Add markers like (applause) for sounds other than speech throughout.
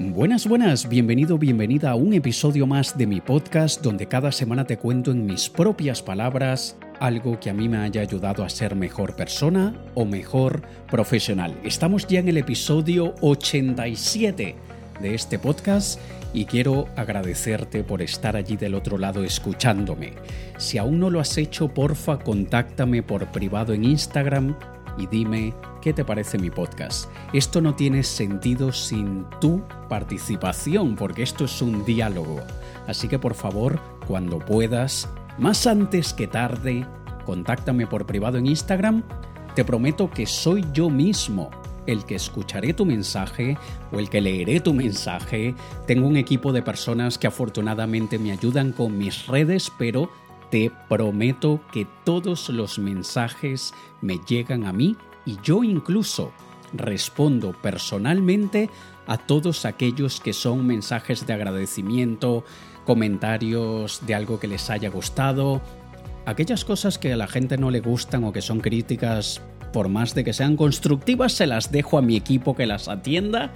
Buenas, buenas, bienvenido, bienvenida a un episodio más de mi podcast donde cada semana te cuento en mis propias palabras algo que a mí me haya ayudado a ser mejor persona o mejor profesional. Estamos ya en el episodio 87 de este podcast y quiero agradecerte por estar allí del otro lado escuchándome. Si aún no lo has hecho, porfa, contáctame por privado en Instagram y dime qué te parece mi podcast. Esto no tiene sentido sin tu participación, porque esto es un diálogo. Así que por favor, cuando puedas, más antes que tarde, contáctame por privado en Instagram. Te prometo que soy yo mismo el que escucharé tu mensaje o el que leeré tu mensaje. Tengo un equipo de personas que afortunadamente me ayudan con mis redes, pero te prometo que todos los mensajes me llegan a mí y yo incluso respondo personalmente a todos aquellos que son mensajes de agradecimiento, comentarios de algo que les haya gustado, aquellas cosas que a la gente no le gustan o que son críticas por más de que sean constructivas, se las dejo a mi equipo que las atienda.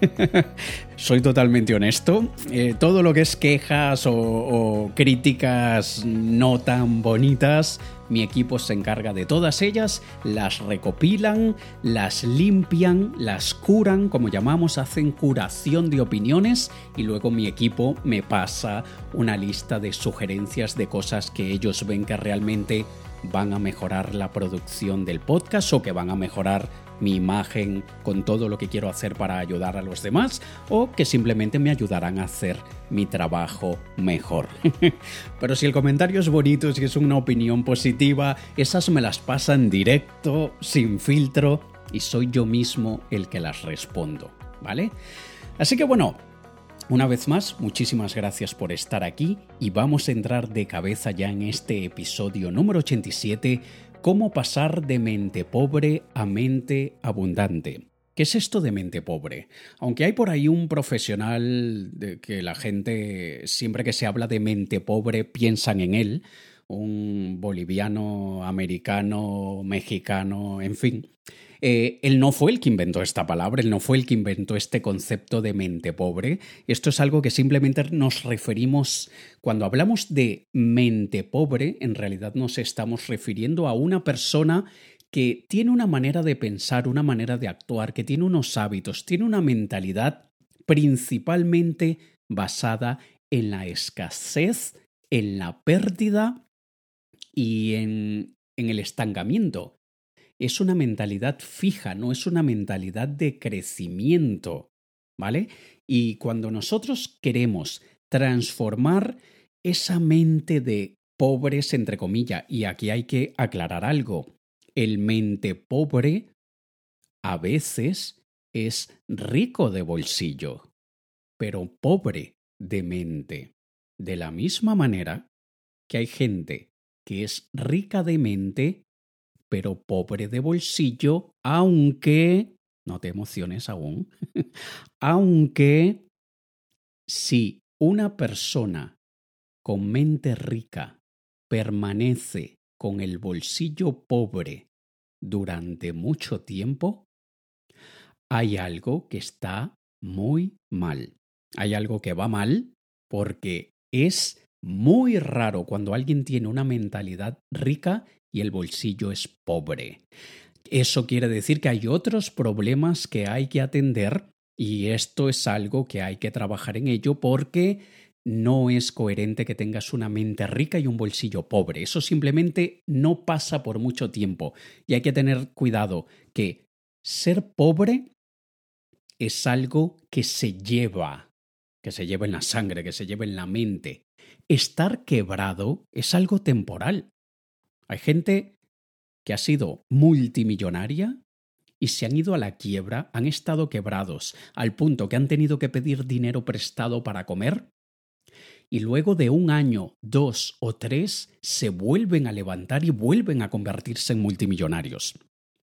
(laughs) Soy totalmente honesto. Eh, todo lo que es quejas o, críticas no tan bonitas, mi equipo se encarga de todas ellas, las recopilan, las limpian, las curan, como llamamos, hacen curación de opiniones y luego mi equipo me pasa una lista de sugerencias de cosas que ellos ven que realmente van a mejorar la producción del podcast o que van a mejorar mi imagen con todo lo que quiero hacer para ayudar a los demás o que simplemente me ayudarán a hacer mi trabajo mejor. (laughs) Pero si el comentario es bonito, si es una opinión positiva, esas me las pasan directo, sin filtro y soy yo mismo el que las respondo, ¿vale? Así que bueno, una vez más, muchísimas gracias por estar aquí y vamos a entrar de cabeza ya en este episodio número 87, cómo pasar de mente pobre a mente abundante. ¿Qué es esto de mente pobre? Aunque hay por ahí un profesional de que la gente, siempre que se habla de mente pobre, piensan en él, un boliviano, americano, mexicano, en fin. Eh, él no fue el que inventó esta palabra, él no fue el que inventó este concepto de mente pobre. Esto es algo que simplemente nos referimos, cuando hablamos de mente pobre, en realidad nos estamos refiriendo a una persona que tiene una manera de pensar, una manera de actuar, que tiene unos hábitos, tiene una mentalidad principalmente basada en la escasez, en la pérdida y en, el estancamiento es una mentalidad fija, no es una mentalidad de crecimiento, ¿vale? Y cuando nosotros queremos transformar esa mente de pobres, entre comillas, y aquí hay que aclarar algo, el mente pobre a veces es rico de bolsillo, pero pobre de mente. De la misma manera que hay gente que es rica de mente pero pobre de bolsillo, aunque... No te emociones aún. (laughs) aunque si una persona con mente rica permanece con el bolsillo pobre durante mucho tiempo, hay algo que está muy mal. Hay algo que va mal porque es muy raro cuando alguien tiene una mentalidad rica y el bolsillo es pobre. Eso quiere decir que hay otros problemas que hay que atender y esto es algo que hay que trabajar en ello porque no es coherente que tengas una mente rica y un bolsillo pobre. Eso simplemente no pasa por mucho tiempo y hay que tener cuidado que ser pobre es algo que se lleva, que se lleva en la sangre, que se lleva en la mente. Estar quebrado es algo temporal. Hay gente que ha sido multimillonaria y se han ido a la quiebra, han estado quebrados, al punto que han tenido que pedir dinero prestado para comer, y luego de un año, dos o tres, se vuelven a levantar y vuelven a convertirse en multimillonarios.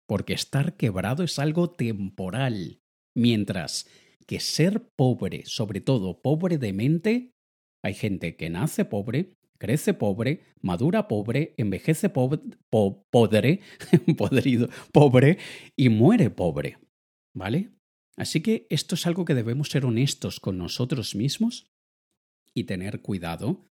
Porque estar quebrado es algo temporal, mientras que ser pobre, sobre todo pobre de mente, hay gente que nace pobre crece pobre, madura pobre, envejece pobre, podre, (laughs) podrido, pobre y muere pobre. ¿Vale? Así que esto es algo que debemos ser honestos con nosotros mismos y tener cuidado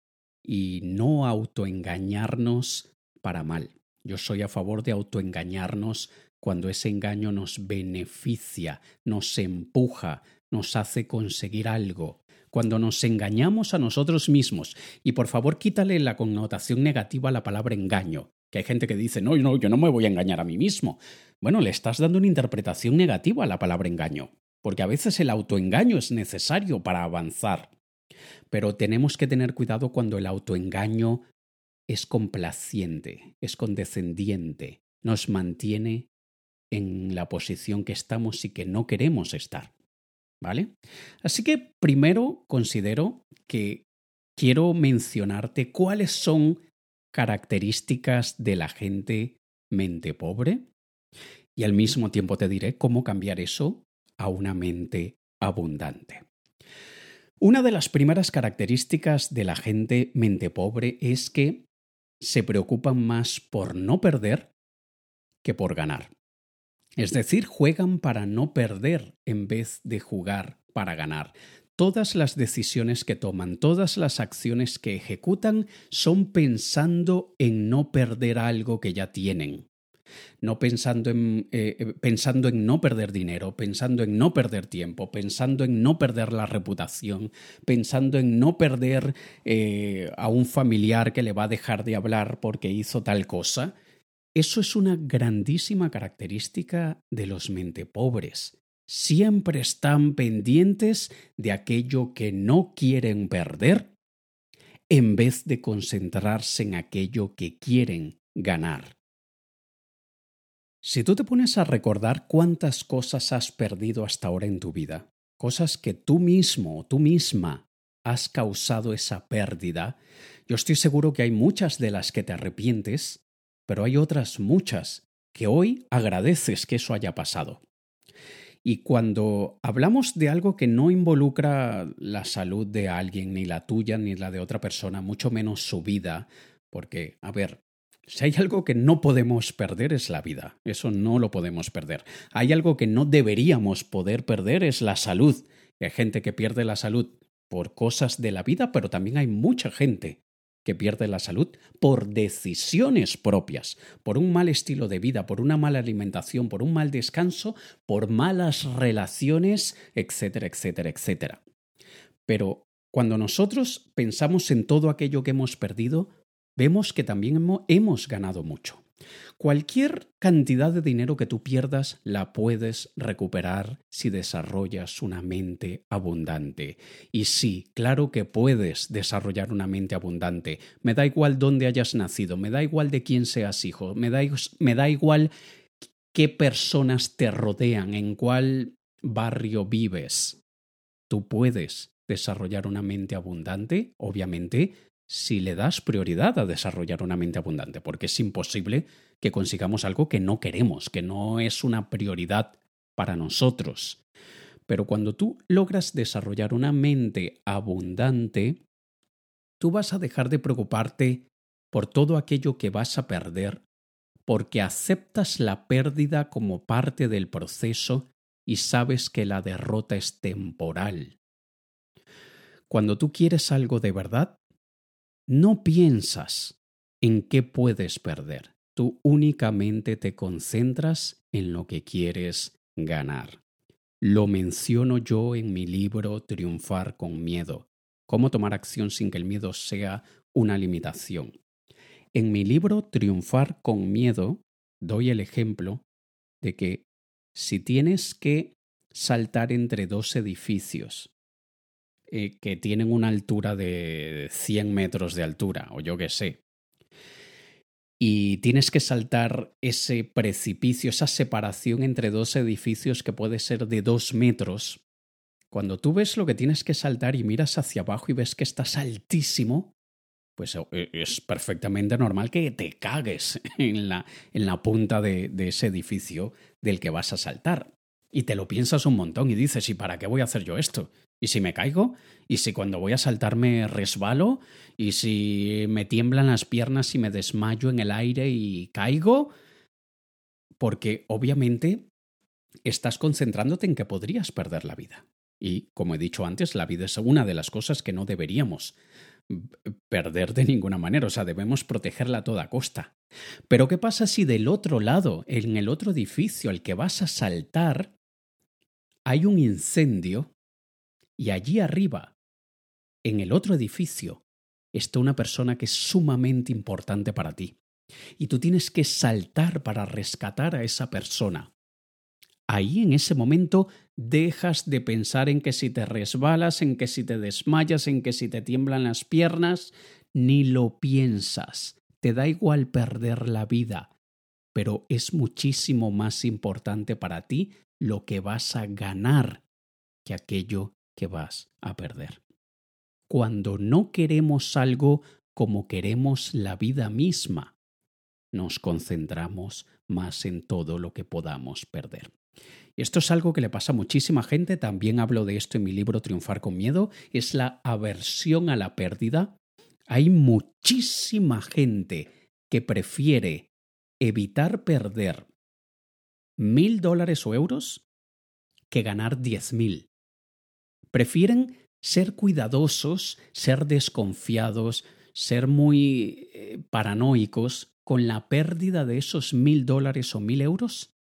y no autoengañarnos para mal. Yo soy a favor de autoengañarnos cuando ese engaño nos beneficia, nos empuja, nos hace conseguir algo. Cuando nos engañamos a nosotros mismos, y por favor quítale la connotación negativa a la palabra engaño, que hay gente que dice, no, no, yo no me voy a engañar a mí mismo. Bueno, le estás dando una interpretación negativa a la palabra engaño, porque a veces el autoengaño es necesario para avanzar. Pero tenemos que tener cuidado cuando el autoengaño es complaciente, es condescendiente, nos mantiene en la posición que estamos y que no queremos estar. ¿Vale? Así que primero considero que quiero mencionarte cuáles son características de la gente mente pobre y al mismo tiempo te diré cómo cambiar eso a una mente abundante. Una de las primeras características de la gente mente pobre es que se preocupan más por no perder que por ganar. Es decir, juegan para no perder en vez de jugar para ganar. Todas las decisiones que toman, todas las acciones que ejecutan son pensando en no perder algo que ya tienen. No pensando en, eh, eh, pensando en no perder dinero, pensando en no perder tiempo, pensando en no perder la reputación, pensando en no perder eh, a un familiar que le va a dejar de hablar porque hizo tal cosa, eso es una grandísima característica de los mente pobres. Siempre están pendientes de aquello que no quieren perder en vez de concentrarse en aquello que quieren ganar. Si tú te pones a recordar cuántas cosas has perdido hasta ahora en tu vida, cosas que tú mismo o tú misma has causado esa pérdida, yo estoy seguro que hay muchas de las que te arrepientes pero hay otras muchas que hoy agradeces que eso haya pasado. Y cuando hablamos de algo que no involucra la salud de alguien, ni la tuya, ni la de otra persona, mucho menos su vida, porque, a ver, si hay algo que no podemos perder es la vida, eso no lo podemos perder. Hay algo que no deberíamos poder perder es la salud. Hay gente que pierde la salud por cosas de la vida, pero también hay mucha gente que pierde la salud por decisiones propias, por un mal estilo de vida, por una mala alimentación, por un mal descanso, por malas relaciones, etcétera, etcétera, etcétera. Pero cuando nosotros pensamos en todo aquello que hemos perdido, vemos que también hemos ganado mucho. Cualquier cantidad de dinero que tú pierdas la puedes recuperar si desarrollas una mente abundante. Y sí, claro que puedes desarrollar una mente abundante. Me da igual dónde hayas nacido, me da igual de quién seas hijo, me da, me da igual qué personas te rodean, en cuál barrio vives. Tú puedes desarrollar una mente abundante, obviamente, si le das prioridad a desarrollar una mente abundante, porque es imposible que consigamos algo que no queremos, que no es una prioridad para nosotros. Pero cuando tú logras desarrollar una mente abundante, tú vas a dejar de preocuparte por todo aquello que vas a perder, porque aceptas la pérdida como parte del proceso y sabes que la derrota es temporal. Cuando tú quieres algo de verdad, no piensas en qué puedes perder. Tú únicamente te concentras en lo que quieres ganar. Lo menciono yo en mi libro Triunfar con Miedo. Cómo tomar acción sin que el miedo sea una limitación. En mi libro Triunfar con Miedo doy el ejemplo de que si tienes que saltar entre dos edificios eh, que tienen una altura de 100 metros de altura, o yo qué sé. Y tienes que saltar ese precipicio, esa separación entre dos edificios que puede ser de dos metros. Cuando tú ves lo que tienes que saltar y miras hacia abajo y ves que estás altísimo, pues eh, es perfectamente normal que te cagues (laughs) en la, en la punta de, de ese edificio del que vas a saltar. Y te lo piensas un montón y dices, ¿y para qué voy a hacer yo esto? ¿Y si me caigo? ¿Y si cuando voy a saltarme resbalo? ¿Y si me tiemblan las piernas y me desmayo en el aire y caigo? Porque obviamente estás concentrándote en que podrías perder la vida. Y, como he dicho antes, la vida es una de las cosas que no deberíamos perder de ninguna manera, o sea, debemos protegerla a toda costa. Pero ¿qué pasa si del otro lado, en el otro edificio al que vas a saltar, hay un incendio y allí arriba, en el otro edificio, está una persona que es sumamente importante para ti. Y tú tienes que saltar para rescatar a esa persona. Ahí en ese momento dejas de pensar en que si te resbalas, en que si te desmayas, en que si te tiemblan las piernas, ni lo piensas. Te da igual perder la vida, pero es muchísimo más importante para ti lo que vas a ganar que aquello que vas a perder. Cuando no queremos algo como queremos la vida misma, nos concentramos más en todo lo que podamos perder. Esto es algo que le pasa a muchísima gente, también hablo de esto en mi libro Triunfar con Miedo, es la aversión a la pérdida. Hay muchísima gente que prefiere evitar perder mil dólares o euros que ganar diez mil. Prefieren ser cuidadosos, ser desconfiados, ser muy eh, paranoicos con la pérdida de esos mil dólares o mil euros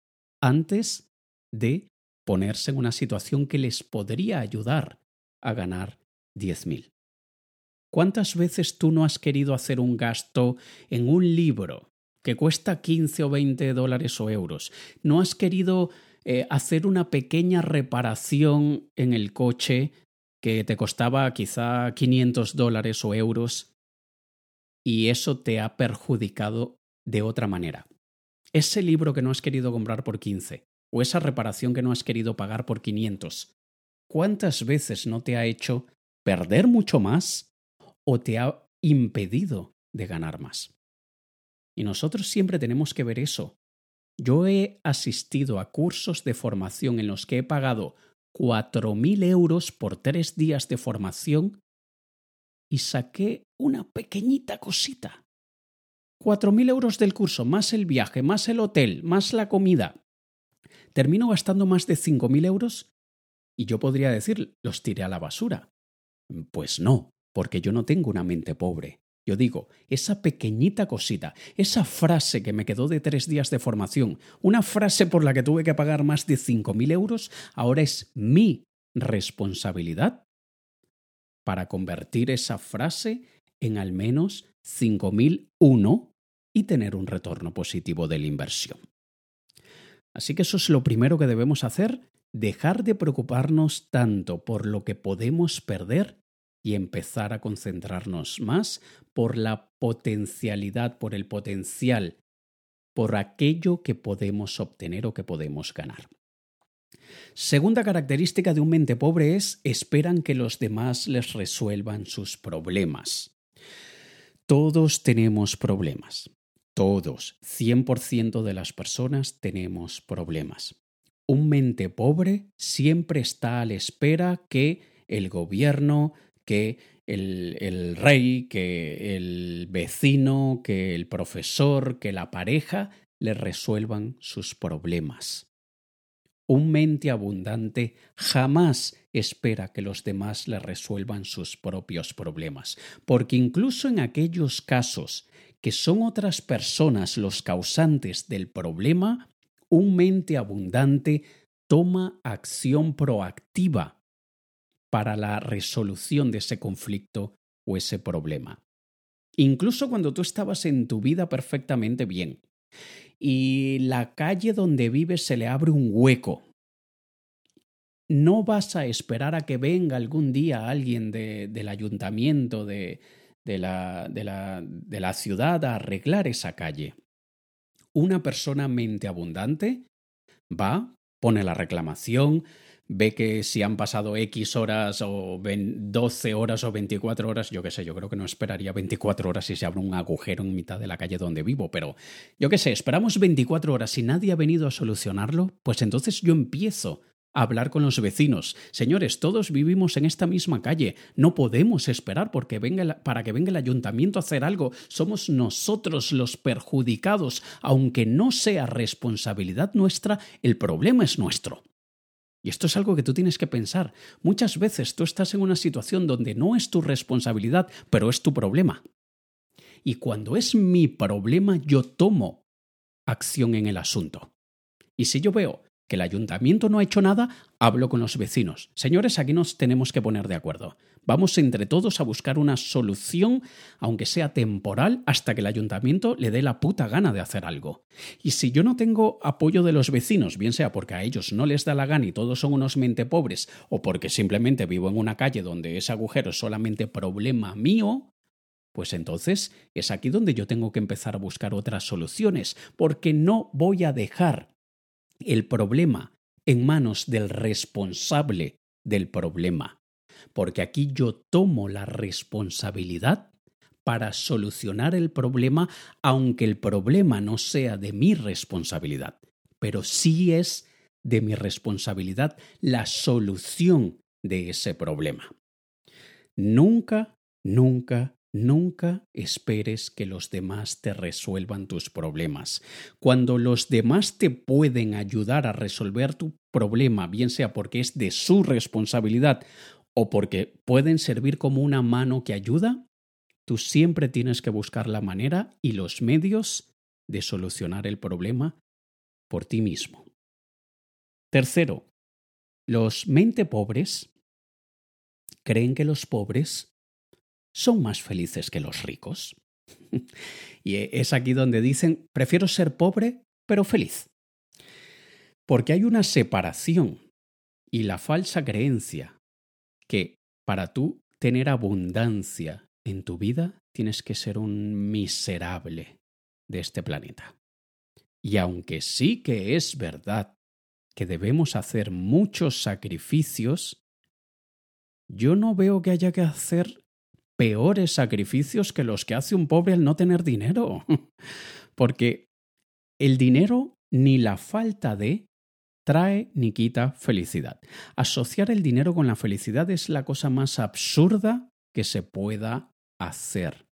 antes de ponerse en una situación que les podría ayudar a ganar diez mil. ¿Cuántas veces tú no has querido hacer un gasto en un libro que cuesta 15 o 20 dólares o euros? ¿No has querido eh, hacer una pequeña reparación en el coche que te costaba quizá 500 dólares o euros y eso te ha perjudicado de otra manera? Ese libro que no has querido comprar por 15 o esa reparación que no has querido pagar por 500, ¿cuántas veces no te ha hecho perder mucho más o te ha impedido de ganar más? Y nosotros siempre tenemos que ver eso. Yo he asistido a cursos de formación en los que he pagado 4.000 euros por tres días de formación y saqué una pequeñita cosita. 4.000 euros del curso, más el viaje, más el hotel, más la comida. Termino gastando más de 5.000 euros y yo podría decir, los tiré a la basura. Pues no, porque yo no tengo una mente pobre. Yo digo, esa pequeñita cosita, esa frase que me quedó de tres días de formación, una frase por la que tuve que pagar más de 5.000 euros, ahora es mi responsabilidad para convertir esa frase en al menos 5.001 y tener un retorno positivo de la inversión. Así que eso es lo primero que debemos hacer, dejar de preocuparnos tanto por lo que podemos perder y empezar a concentrarnos más por la potencialidad, por el potencial, por aquello que podemos obtener o que podemos ganar. Segunda característica de un mente pobre es esperan que los demás les resuelvan sus problemas. Todos tenemos problemas. Todos, 100% de las personas tenemos problemas. Un mente pobre siempre está a la espera que el gobierno, que el, rey, que el vecino, que el profesor, que la pareja le resuelvan sus problemas. Un mente abundante jamás espera que los demás le resuelvan sus propios problemas, porque incluso en aquellos casos que son otras personas los causantes del problema, un mente abundante toma acción proactiva para la resolución de ese conflicto o ese problema. Incluso cuando tú estabas en tu vida perfectamente bien y la calle donde vives se le abre un hueco, no vas a esperar a que venga algún día alguien del ayuntamiento de, de, la, de, la, de la ciudad a arreglar esa calle. Una persona mente abundante va, pone la reclamación, ve que si han pasado X horas o 12 horas o 24 horas, yo qué sé, yo creo que no esperaría 24 horas si se abre un agujero en mitad de la calle donde vivo, pero yo qué sé, esperamos 24 horas y nadie ha venido a solucionarlo, pues entonces yo empiezo hablar con los vecinos. Señores, todos vivimos en esta misma calle. No podemos esperar porque venga para que venga el ayuntamiento a hacer algo. Somos nosotros los perjudicados. Aunque no sea responsabilidad nuestra, el problema es nuestro. Y esto es algo que tú tienes que pensar. Muchas veces tú estás en una situación donde no es tu responsabilidad, pero es tu problema. Y cuando es mi problema, yo tomo acción en el asunto. Y si yo veo que el ayuntamiento no ha hecho nada, hablo con los vecinos. Señores, aquí nos tenemos que poner de acuerdo. Vamos entre todos a buscar una solución, aunque sea temporal, hasta que el ayuntamiento le dé la puta gana de hacer algo. Y si yo no tengo apoyo de los vecinos, bien sea porque a ellos no les da la gana y todos son unos mente pobres, o porque simplemente vivo en una calle donde ese agujero es solamente problema mío, pues entonces es aquí donde yo tengo que empezar a buscar otras soluciones, porque no voy a dejar el problema en manos del responsable del problema, porque aquí yo tomo la responsabilidad para solucionar el problema, aunque el problema no sea de mi responsabilidad, pero sí es de mi responsabilidad la solución de ese problema. Nunca, nunca, Nunca esperes que los demás te resuelvan tus problemas. Cuando los demás te pueden ayudar a resolver tu problema, bien sea porque es de su responsabilidad o porque pueden servir como una mano que ayuda, tú siempre tienes que buscar la manera y los medios de solucionar el problema por ti mismo. Tercero, los mente pobres creen que los pobres son más felices que los ricos. (laughs) y es aquí donde dicen, prefiero ser pobre, pero feliz. Porque hay una separación y la falsa creencia que para tú tener abundancia en tu vida tienes que ser un miserable de este planeta. Y aunque sí que es verdad que debemos hacer muchos sacrificios, yo no veo que haya que hacer peores sacrificios que los que hace un pobre al no tener dinero. (laughs) Porque el dinero ni la falta de trae ni quita felicidad. Asociar el dinero con la felicidad es la cosa más absurda que se pueda hacer.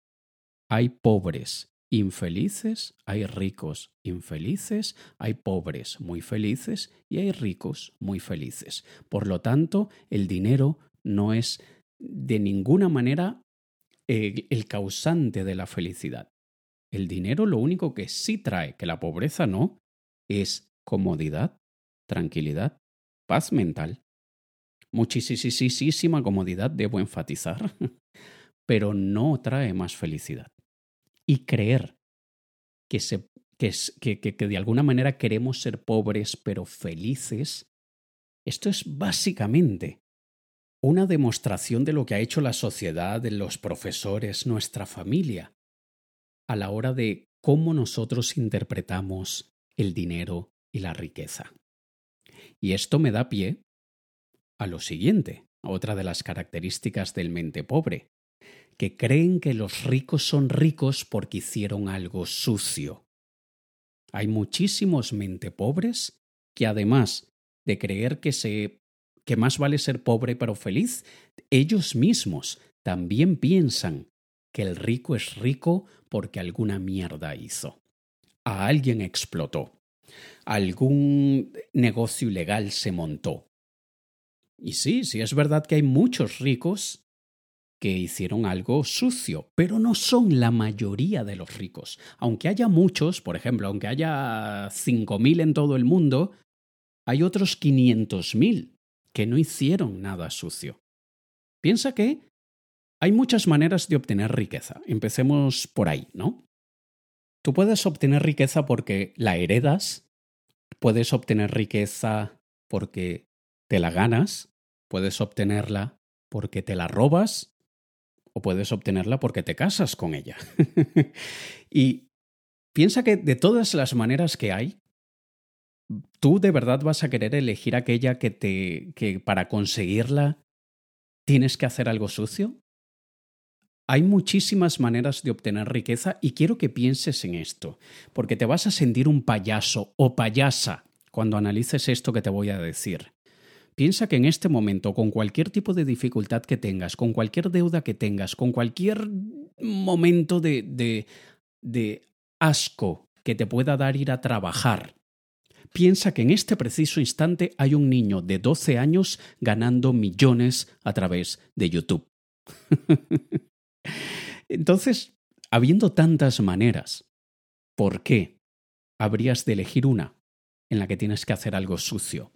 Hay pobres infelices, hay ricos infelices, hay pobres muy felices y hay ricos muy felices. Por lo tanto, el dinero no es de ninguna manera el causante de la felicidad. El dinero lo único que sí trae, que la pobreza no, es comodidad, tranquilidad, paz mental. Muchísima comodidad, debo enfatizar, (laughs) pero no trae más felicidad. Y creer que, se, que, que, que de alguna manera queremos ser pobres pero felices, esto es básicamente una demostración de lo que ha hecho la sociedad, los profesores, nuestra familia, a la hora de cómo nosotros interpretamos el dinero y la riqueza. Y esto me da pie a lo siguiente, otra de las características del mente pobre, que creen que los ricos son ricos porque hicieron algo sucio. Hay muchísimos mente pobres que además de creer que se que más vale ser pobre pero feliz, ellos mismos también piensan que el rico es rico porque alguna mierda hizo. A alguien explotó. Algún negocio ilegal se montó. Y sí, sí es verdad que hay muchos ricos que hicieron algo sucio, pero no son la mayoría de los ricos. Aunque haya muchos, por ejemplo, aunque haya 5.000 en todo el mundo, hay otros 500.000 que no hicieron nada sucio. Piensa que hay muchas maneras de obtener riqueza. Empecemos por ahí, ¿no? Tú puedes obtener riqueza porque la heredas, puedes obtener riqueza porque te la ganas, puedes obtenerla porque te la robas o puedes obtenerla porque te casas con ella. (laughs) y piensa que de todas las maneras que hay, ¿Tú de verdad vas a querer elegir aquella que te que para conseguirla tienes que hacer algo sucio? Hay muchísimas maneras de obtener riqueza y quiero que pienses en esto, porque te vas a sentir un payaso o payasa cuando analices esto que te voy a decir. Piensa que en este momento, con cualquier tipo de dificultad que tengas, con cualquier deuda que tengas, con cualquier momento de, de, de asco que te pueda dar ir a trabajar, piensa que en este preciso instante hay un niño de 12 años ganando millones a través de YouTube. (laughs) Entonces, habiendo tantas maneras, ¿por qué habrías de elegir una en la que tienes que hacer algo sucio?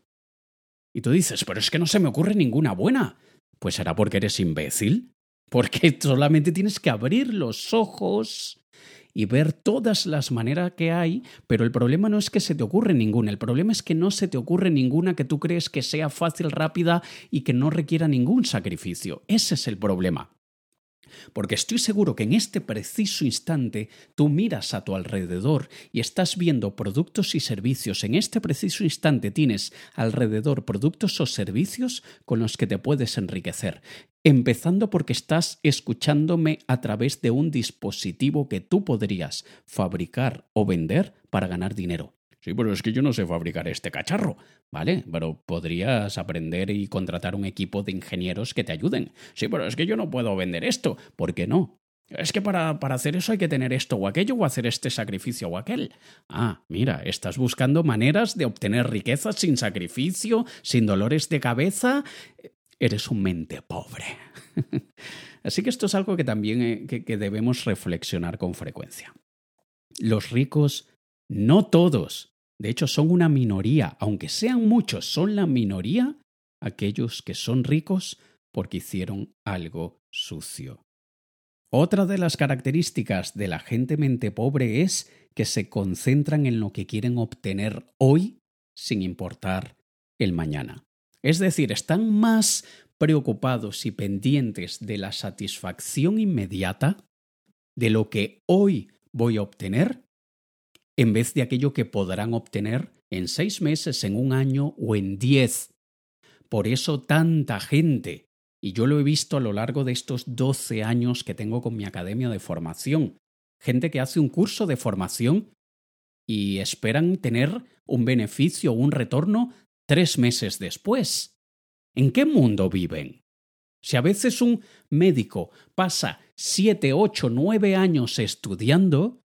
Y tú dices, pero es que no se me ocurre ninguna buena. Pues será porque eres imbécil. Porque solamente tienes que abrir los ojos y ver todas las maneras que hay, pero el problema no es que se te ocurre ninguna, el problema es que no se te ocurre ninguna que tú crees que sea fácil, rápida y que no requiera ningún sacrificio. Ese es el problema. Porque estoy seguro que en este preciso instante tú miras a tu alrededor y estás viendo productos y servicios. En este preciso instante tienes alrededor productos o servicios con los que te puedes enriquecer. Empezando porque estás escuchándome a través de un dispositivo que tú podrías fabricar o vender para ganar dinero. Sí, pero es que yo no sé fabricar este cacharro, ¿vale? Pero podrías aprender y contratar un equipo de ingenieros que te ayuden. Sí, pero es que yo no puedo vender esto. ¿Por qué no? Es que para, para, hacer eso hay que tener esto o aquello o hacer este sacrificio o aquel. Ah, mira, estás buscando maneras de obtener riqueza sin sacrificio, sin dolores de cabeza. Eres un mente pobre. (laughs) Así que esto es algo que también eh, que debemos reflexionar con frecuencia. Los ricos, no todos, de hecho, son una minoría, aunque sean muchos, son la minoría aquellos que son ricos porque hicieron algo sucio. Otra de las características de la gente mente pobre es que se concentran en lo que quieren obtener hoy sin importar el mañana. Es decir, están más preocupados y pendientes de la satisfacción inmediata, de lo que hoy voy a obtener, en vez de aquello que podrán obtener en seis meses, en un año o en diez. Por eso tanta gente, y yo lo he visto a lo largo de estos doce años que tengo con mi academia de formación, gente que hace un curso de formación y esperan tener un beneficio o un retorno tres meses después. ¿En qué mundo viven? Si a veces un médico pasa siete, ocho, nueve años estudiando,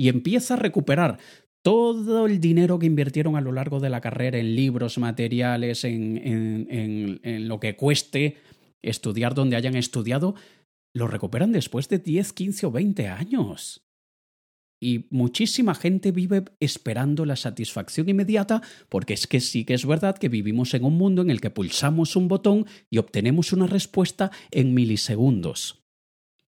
y empieza a recuperar todo el dinero que invirtieron a lo largo de la carrera en libros, materiales, en, en, lo que cueste estudiar donde hayan estudiado, lo recuperan después de 10, 15 o 20 años. Y muchísima gente vive esperando la satisfacción inmediata porque es que sí que es verdad que vivimos en un mundo en el que pulsamos un botón y obtenemos una respuesta en milisegundos.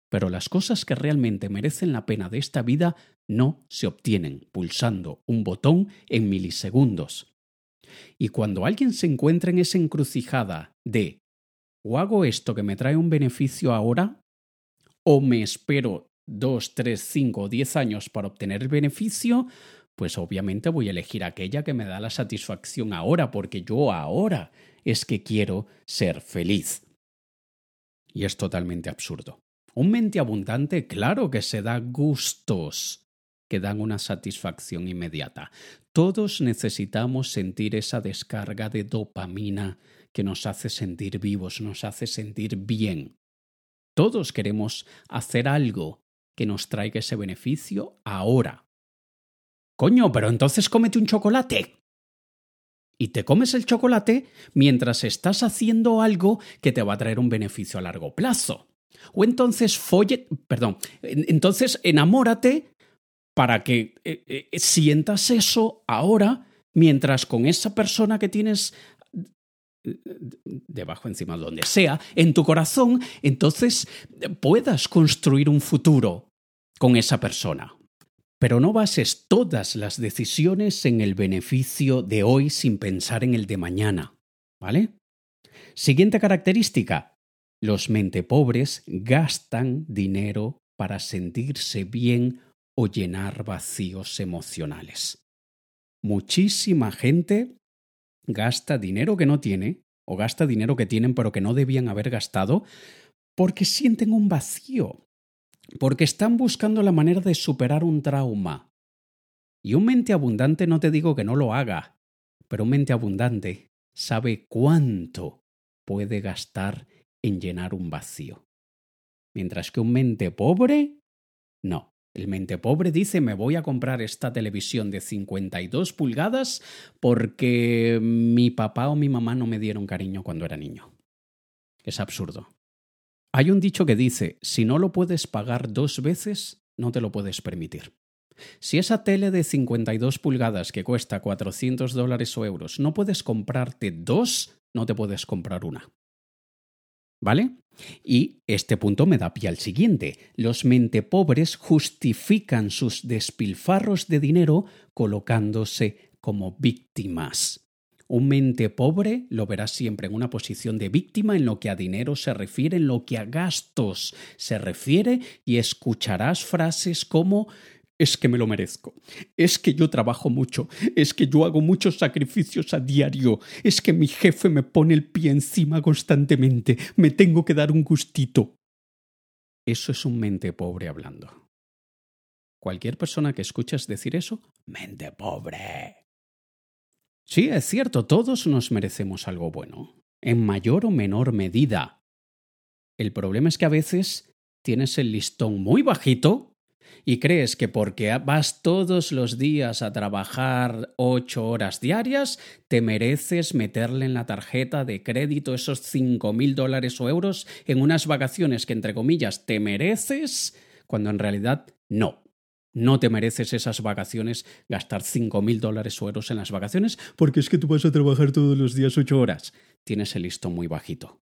Pero las cosas que realmente merecen la pena de esta vida no se obtienen pulsando un botón en milisegundos. Y cuando alguien se encuentra en esa encrucijada de o hago esto que me trae un beneficio ahora, o me espero dos, tres, cinco o diez años para obtener el beneficio, pues obviamente voy a elegir aquella que me da la satisfacción ahora, porque yo ahora es que quiero ser feliz. Y es totalmente absurdo. Un mente abundante, claro que se da gustos que dan una satisfacción inmediata. Todos necesitamos sentir esa descarga de dopamina que nos hace sentir vivos, nos hace sentir bien. Todos queremos hacer algo que nos traiga ese beneficio ahora. Coño, pero entonces cómete un chocolate. Y te comes el chocolate mientras estás haciendo algo que te va a traer un beneficio a largo plazo. O entonces folle, perdón, entonces enamórate para que eh, eh, sientas eso ahora mientras con esa persona que tienes eh, debajo, encima, donde sea, en tu corazón, entonces puedas construir un futuro con esa persona. Pero no bases todas las decisiones en el beneficio de hoy sin pensar en el de mañana. ¿Vale? Siguiente característica. Los mente pobres gastan dinero para sentirse bien o llenar vacíos emocionales. Muchísima gente gasta dinero que no tiene o gasta dinero que tienen pero que no debían haber gastado porque sienten un vacío, porque están buscando la manera de superar un trauma. Y un mente abundante no te digo que no lo haga, pero un mente abundante sabe cuánto puede gastar en llenar un vacío. Mientras que un mente pobre, no. El mente pobre dice me voy a comprar esta televisión de 52 pulgadas porque mi papá o mi mamá no me dieron cariño cuando era niño. Es absurdo. Hay un dicho que dice, si no lo puedes pagar dos veces, no te lo puedes permitir. Si esa tele de 52 pulgadas que cuesta 400 dólares o euros no puedes comprarte dos, no te puedes comprar una. ¿Vale? Y este punto me da pie al siguiente. Los mentepobres justifican sus despilfarros de dinero colocándose como víctimas. Un mente pobre lo verá siempre en una posición de víctima en lo que a dinero se refiere, en lo que a gastos se refiere, y escucharás frases como es que me lo merezco, es que yo trabajo mucho, es que yo hago muchos sacrificios a diario, es que mi jefe me pone el pie encima constantemente, me tengo que dar un gustito. Eso es un mente pobre hablando. Cualquier persona que escuches decir eso, mente pobre. Sí, es cierto, todos nos merecemos algo bueno, en mayor o menor medida. El problema es que a veces tienes el listón muy bajito y crees que porque vas todos los días a trabajar ocho horas diarias, te mereces meterle en la tarjeta de crédito esos cinco mil dólares o euros en unas vacaciones que, entre comillas, te mereces, cuando en realidad no. No te mereces esas vacaciones, gastar cinco mil dólares o euros en las vacaciones, porque es que tú vas a trabajar todos los días ocho horas. Tienes el listo muy bajito.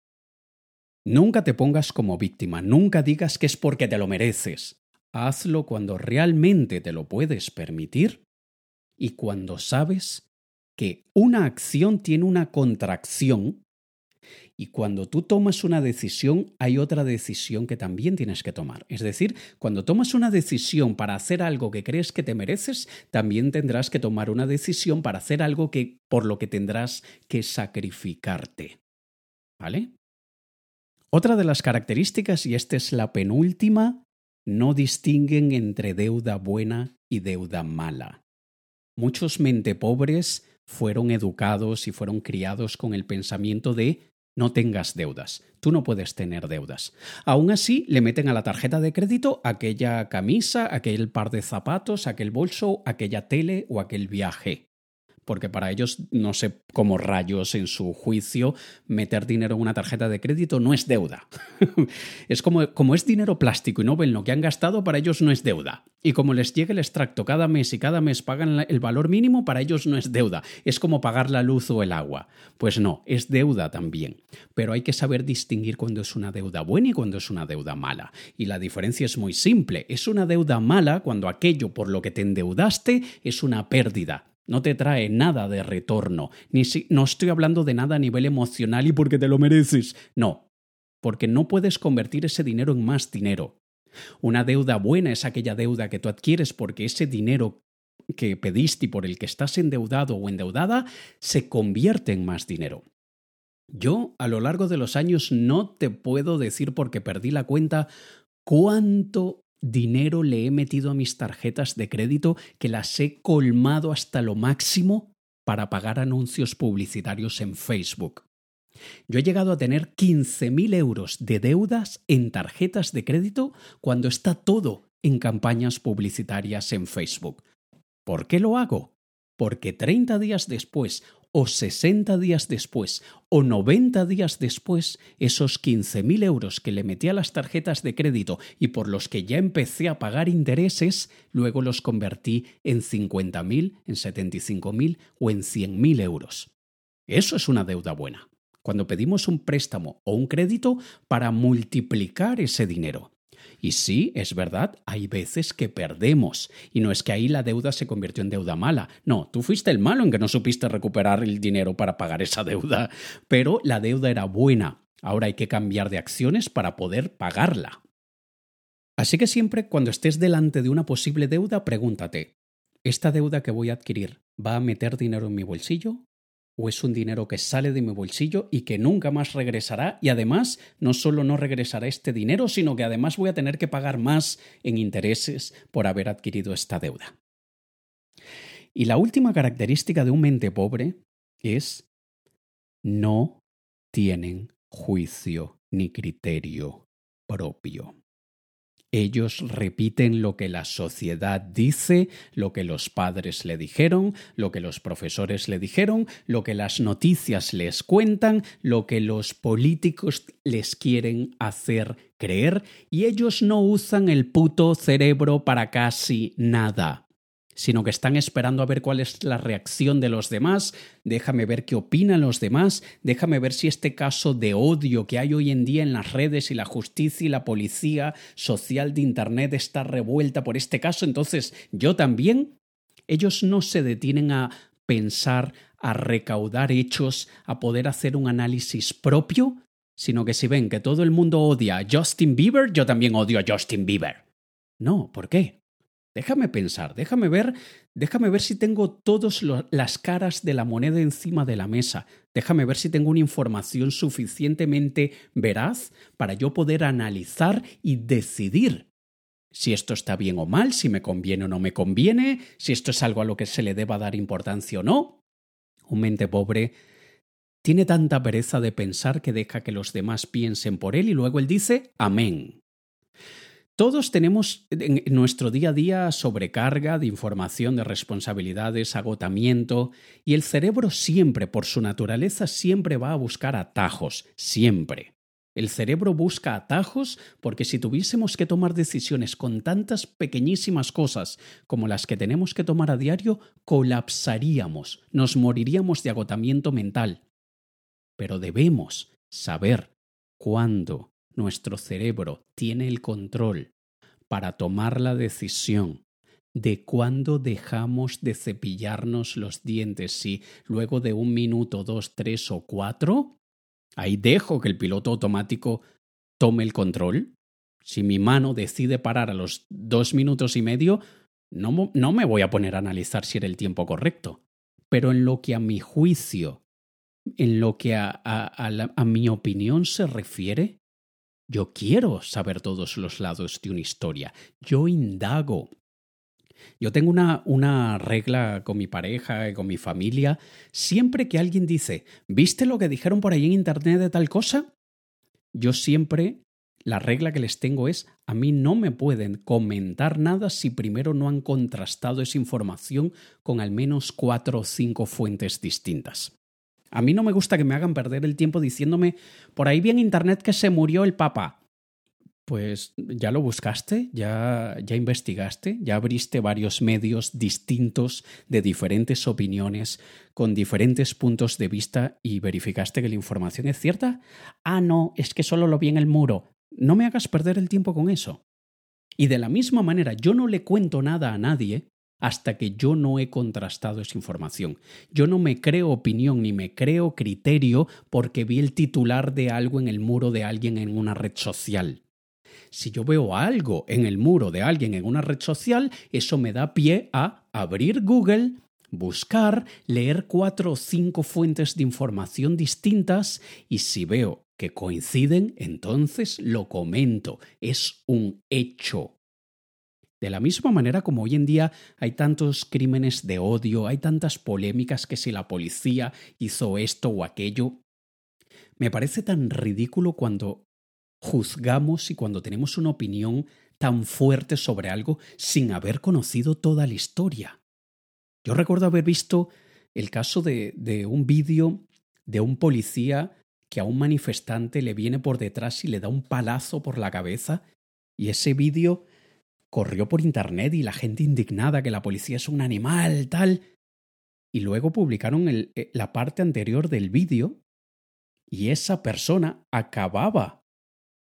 Nunca te pongas como víctima, nunca digas que es porque te lo mereces hazlo cuando realmente te lo puedes permitir y cuando sabes que una acción tiene una contracción y cuando tú tomas una decisión hay otra decisión que también tienes que tomar. Es decir, cuando tomas una decisión para hacer algo que crees que te mereces, también tendrás que tomar una decisión para hacer algo que por lo que tendrás que sacrificarte. ¿Vale? Otra de las características, y esta es la penúltima, no distinguen entre deuda buena y deuda mala. Muchos mentepobres fueron educados y fueron criados con el pensamiento de no tengas deudas, tú no puedes tener deudas. Aún así, le meten a la tarjeta de crédito aquella camisa, aquel par de zapatos, aquel bolso, aquella tele o aquel viaje porque para ellos no sé cómo rayos en su juicio meter dinero en una tarjeta de crédito no es deuda. (laughs) es como, como es dinero plástico y no ven lo que han gastado, para ellos no es deuda. Y como les llega el extracto cada mes y cada mes pagan el valor mínimo, para ellos no es deuda. Es como pagar la luz o el agua. Pues no, es deuda también. Pero hay que saber distinguir cuando es una deuda buena y cuando es una deuda mala. Y la diferencia es muy simple. Es una deuda mala cuando aquello por lo que te endeudaste es una pérdida no te trae nada de retorno, ni si, no estoy hablando de nada a nivel emocional y porque te lo mereces, no, porque no puedes convertir ese dinero en más dinero. Una deuda buena es aquella deuda que tú adquieres porque ese dinero que pediste y por el que estás endeudado o endeudada se convierte en más dinero. Yo, a lo largo de los años, no te puedo decir porque perdí la cuenta cuánto dinero le he metido a mis tarjetas de crédito que las he colmado hasta lo máximo para pagar anuncios publicitarios en Facebook. Yo he llegado a tener 15.000 euros de deudas en tarjetas de crédito cuando está todo en campañas publicitarias en Facebook. ¿Por qué lo hago? Porque 30 días después o 60 días después o 90 días después, esos 15.000 euros que le metí a las tarjetas de crédito y por los que ya empecé a pagar intereses, luego los convertí en 50.000, en 75.000 o en 100.000 euros. Eso es una deuda buena. Cuando pedimos un préstamo o un crédito para multiplicar ese dinero. Y sí, es verdad, hay veces que perdemos. Y no es que ahí la deuda se convirtió en deuda mala. No, tú fuiste el malo en que no supiste recuperar el dinero para pagar esa deuda. Pero la deuda era buena. Ahora hay que cambiar de acciones para poder pagarla. Así que siempre cuando estés delante de una posible deuda, pregúntate, ¿esta deuda que voy a adquirir va a meter dinero en mi bolsillo o es un dinero que sale de mi bolsillo y que nunca más regresará y además no solo no regresará este dinero, sino que además voy a tener que pagar más en intereses por haber adquirido esta deuda. Y la última característica de un mente pobre es no tienen juicio ni criterio propio. Ellos repiten lo que la sociedad dice, lo que los padres le dijeron, lo que los profesores le dijeron, lo que las noticias les cuentan, lo que los políticos les quieren hacer creer, y ellos no usan el puto cerebro para casi nada sino que están esperando a ver cuál es la reacción de los demás, déjame ver qué opinan los demás, déjame ver si este caso de odio que hay hoy en día en las redes y la justicia y la policía social de Internet está revuelta por este caso, entonces yo también, ellos no se detienen a pensar, a recaudar hechos, a poder hacer un análisis propio, sino que si ven que todo el mundo odia a Justin Bieber, yo también odio a Justin Bieber. No, ¿por qué? Déjame pensar, déjame ver, déjame ver si tengo todas las caras de la moneda encima de la mesa. Déjame ver si tengo una información suficientemente veraz para yo poder analizar y decidir si esto está bien o mal, si me conviene o no me conviene, si esto es algo a lo que se le deba dar importancia o no. Un mente pobre tiene tanta pereza de pensar que deja que los demás piensen por él y luego él dice amén. Todos tenemos en nuestro día a día sobrecarga de información, de responsabilidades, agotamiento, y el cerebro siempre, por su naturaleza, siempre va a buscar atajos, siempre. El cerebro busca atajos porque si tuviésemos que tomar decisiones con tantas pequeñísimas cosas como las que tenemos que tomar a diario, colapsaríamos, nos moriríamos de agotamiento mental. Pero debemos saber cuándo nuestro cerebro tiene el control para tomar la decisión de cuándo dejamos de cepillarnos los dientes, si luego de un minuto, dos, tres o cuatro, ahí dejo que el piloto automático tome el control. Si mi mano decide parar a los dos minutos y medio, no, no me voy a poner a analizar si era el tiempo correcto. Pero en lo que a mi juicio, en lo que a, a mi opinión se refiere, yo quiero saber todos los lados de una historia. Yo indago. Yo tengo una, una regla con mi pareja y con mi familia. Siempre que alguien dice, ¿viste lo que dijeron por ahí en internet de tal cosa? Yo siempre la regla que les tengo es, a mí no me pueden comentar nada si primero no han contrastado esa información con al menos cuatro o cinco fuentes distintas. A mí no me gusta que me hagan perder el tiempo diciéndome, por ahí vi en internet que se murió el Papa. Pues ya lo buscaste, ya, ya investigaste, ya abriste varios medios distintos de diferentes opiniones, con diferentes puntos de vista y verificaste que la información es cierta. Ah, no, es que solo lo vi en el muro. No me hagas perder el tiempo con eso. Y de la misma manera, yo no le cuento nada a nadie hasta que yo no he contrastado esa información. Yo no me creo opinión ni me creo criterio porque vi el titular de algo en el muro de alguien en una red social. Si yo veo algo en el muro de alguien en una red social, eso me da pie a abrir Google, buscar, leer cuatro o cinco fuentes de información distintas y si veo que coinciden, entonces lo comento. Es un hecho. De la misma manera como hoy en día hay tantos crímenes de odio, hay tantas polémicas que si la policía hizo esto o aquello, me parece tan ridículo cuando juzgamos y cuando tenemos una opinión tan fuerte sobre algo sin haber conocido toda la historia. Yo recuerdo haber visto el caso de, de un vídeo de un policía que a un manifestante le viene por detrás y le da un palazo por la cabeza y ese vídeo corrió por internet y la gente indignada que la policía es un animal, tal. Y luego publicaron el, eh, la parte anterior del vídeo y esa persona acababa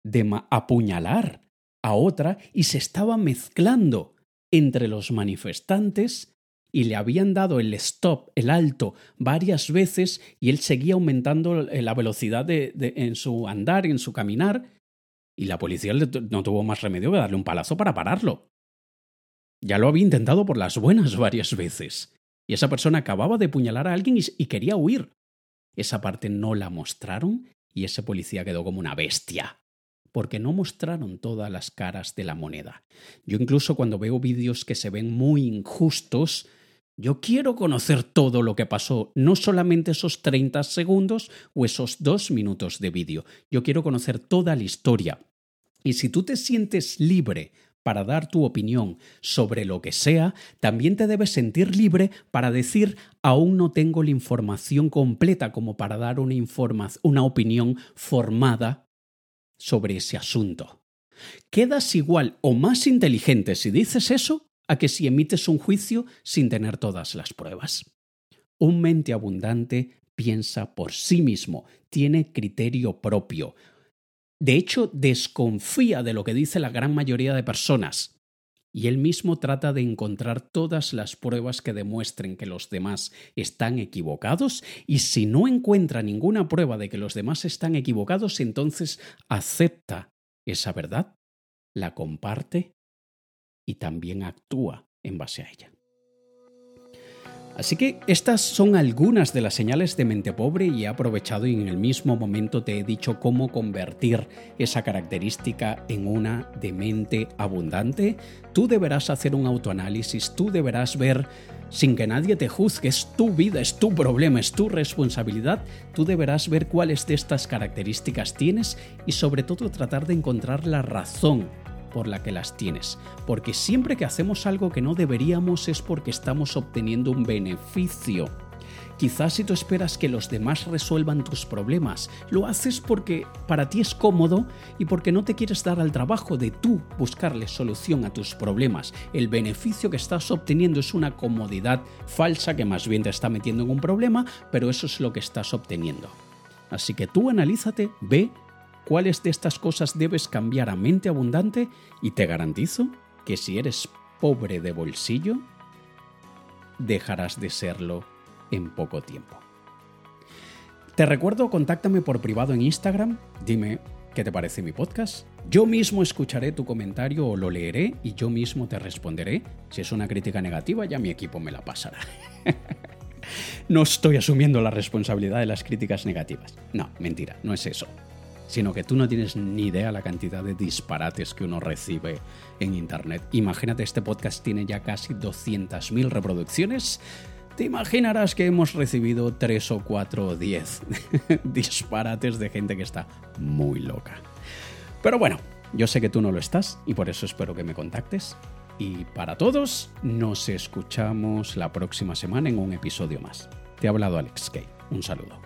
de apuñalar a otra y se estaba mezclando entre los manifestantes y le habían dado el stop, el alto, varias veces y él seguía aumentando la velocidad de, en su andar, en su caminar y la policía no tuvo más remedio que darle un palazo para pararlo. Ya lo había intentado por las buenas varias veces. Y esa persona acababa de puñalar a alguien y, quería huir. Esa parte no la mostraron y ese policía quedó como una bestia. Porque no mostraron todas las caras de la moneda. Yo incluso cuando veo vídeos que se ven muy injustos, Yo quiero conocer todo lo que pasó, no solamente esos 30 segundos o esos dos minutos de vídeo. Yo quiero conocer toda la historia. Y si tú te sientes libre para dar tu opinión sobre lo que sea, también te debes sentir libre para decir aún no tengo la información completa como para dar una, una opinión formada sobre ese asunto. Quedas igual o más inteligente si dices eso a que si emites un juicio sin tener todas las pruebas. Un mente abundante piensa por sí mismo, tiene criterio propio. De hecho, desconfía de lo que dice la gran mayoría de personas. Y él mismo trata de encontrar todas las pruebas que demuestren que los demás están equivocados y si no encuentra ninguna prueba de que los demás están equivocados, entonces acepta esa verdad, la comparte y también actúa en base a ella. Así que estas son algunas de las señales de mente pobre y he aprovechado y en el mismo momento te he dicho cómo convertir esa característica en una de mente abundante. Tú deberás hacer un autoanálisis, tú deberás ver sin que nadie te juzgue, es tu vida, es tu problema, es tu responsabilidad, tú deberás ver cuáles de estas características tienes y sobre todo tratar de encontrar la razón por la que las tienes, porque siempre que hacemos algo que no deberíamos es porque estamos obteniendo un beneficio. Quizás si tú esperas que los demás resuelvan tus problemas, lo haces porque para ti es cómodo y porque no te quieres dar al trabajo de tú buscarle solución a tus problemas. El beneficio que estás obteniendo es una comodidad falsa que más bien te está metiendo en un problema, pero eso es lo que estás obteniendo. Así que tú analízate, ve cuáles de estas cosas debes cambiar a mente abundante y te garantizo que si eres pobre de bolsillo, dejarás de serlo en poco tiempo. Te recuerdo, contáctame por privado en Instagram, dime qué te parece mi podcast. Yo mismo escucharé tu comentario o lo leeré y yo mismo te responderé. Si es una crítica negativa, ya mi equipo me la pasará. (laughs) no estoy asumiendo la responsabilidad de las críticas negativas. No, mentira, no es eso sino que tú no tienes ni idea la cantidad de disparates que uno recibe en Internet. Imagínate, este podcast tiene ya casi 200.000 reproducciones. Te imaginarás que hemos recibido 3 o 4 o 10 (laughs) disparates de gente que está muy loca. Pero bueno, yo sé que tú no lo estás y por eso espero que me contactes. Y para todos, nos escuchamos la próxima semana en un episodio más. Te ha hablado Alex Kay. Un saludo.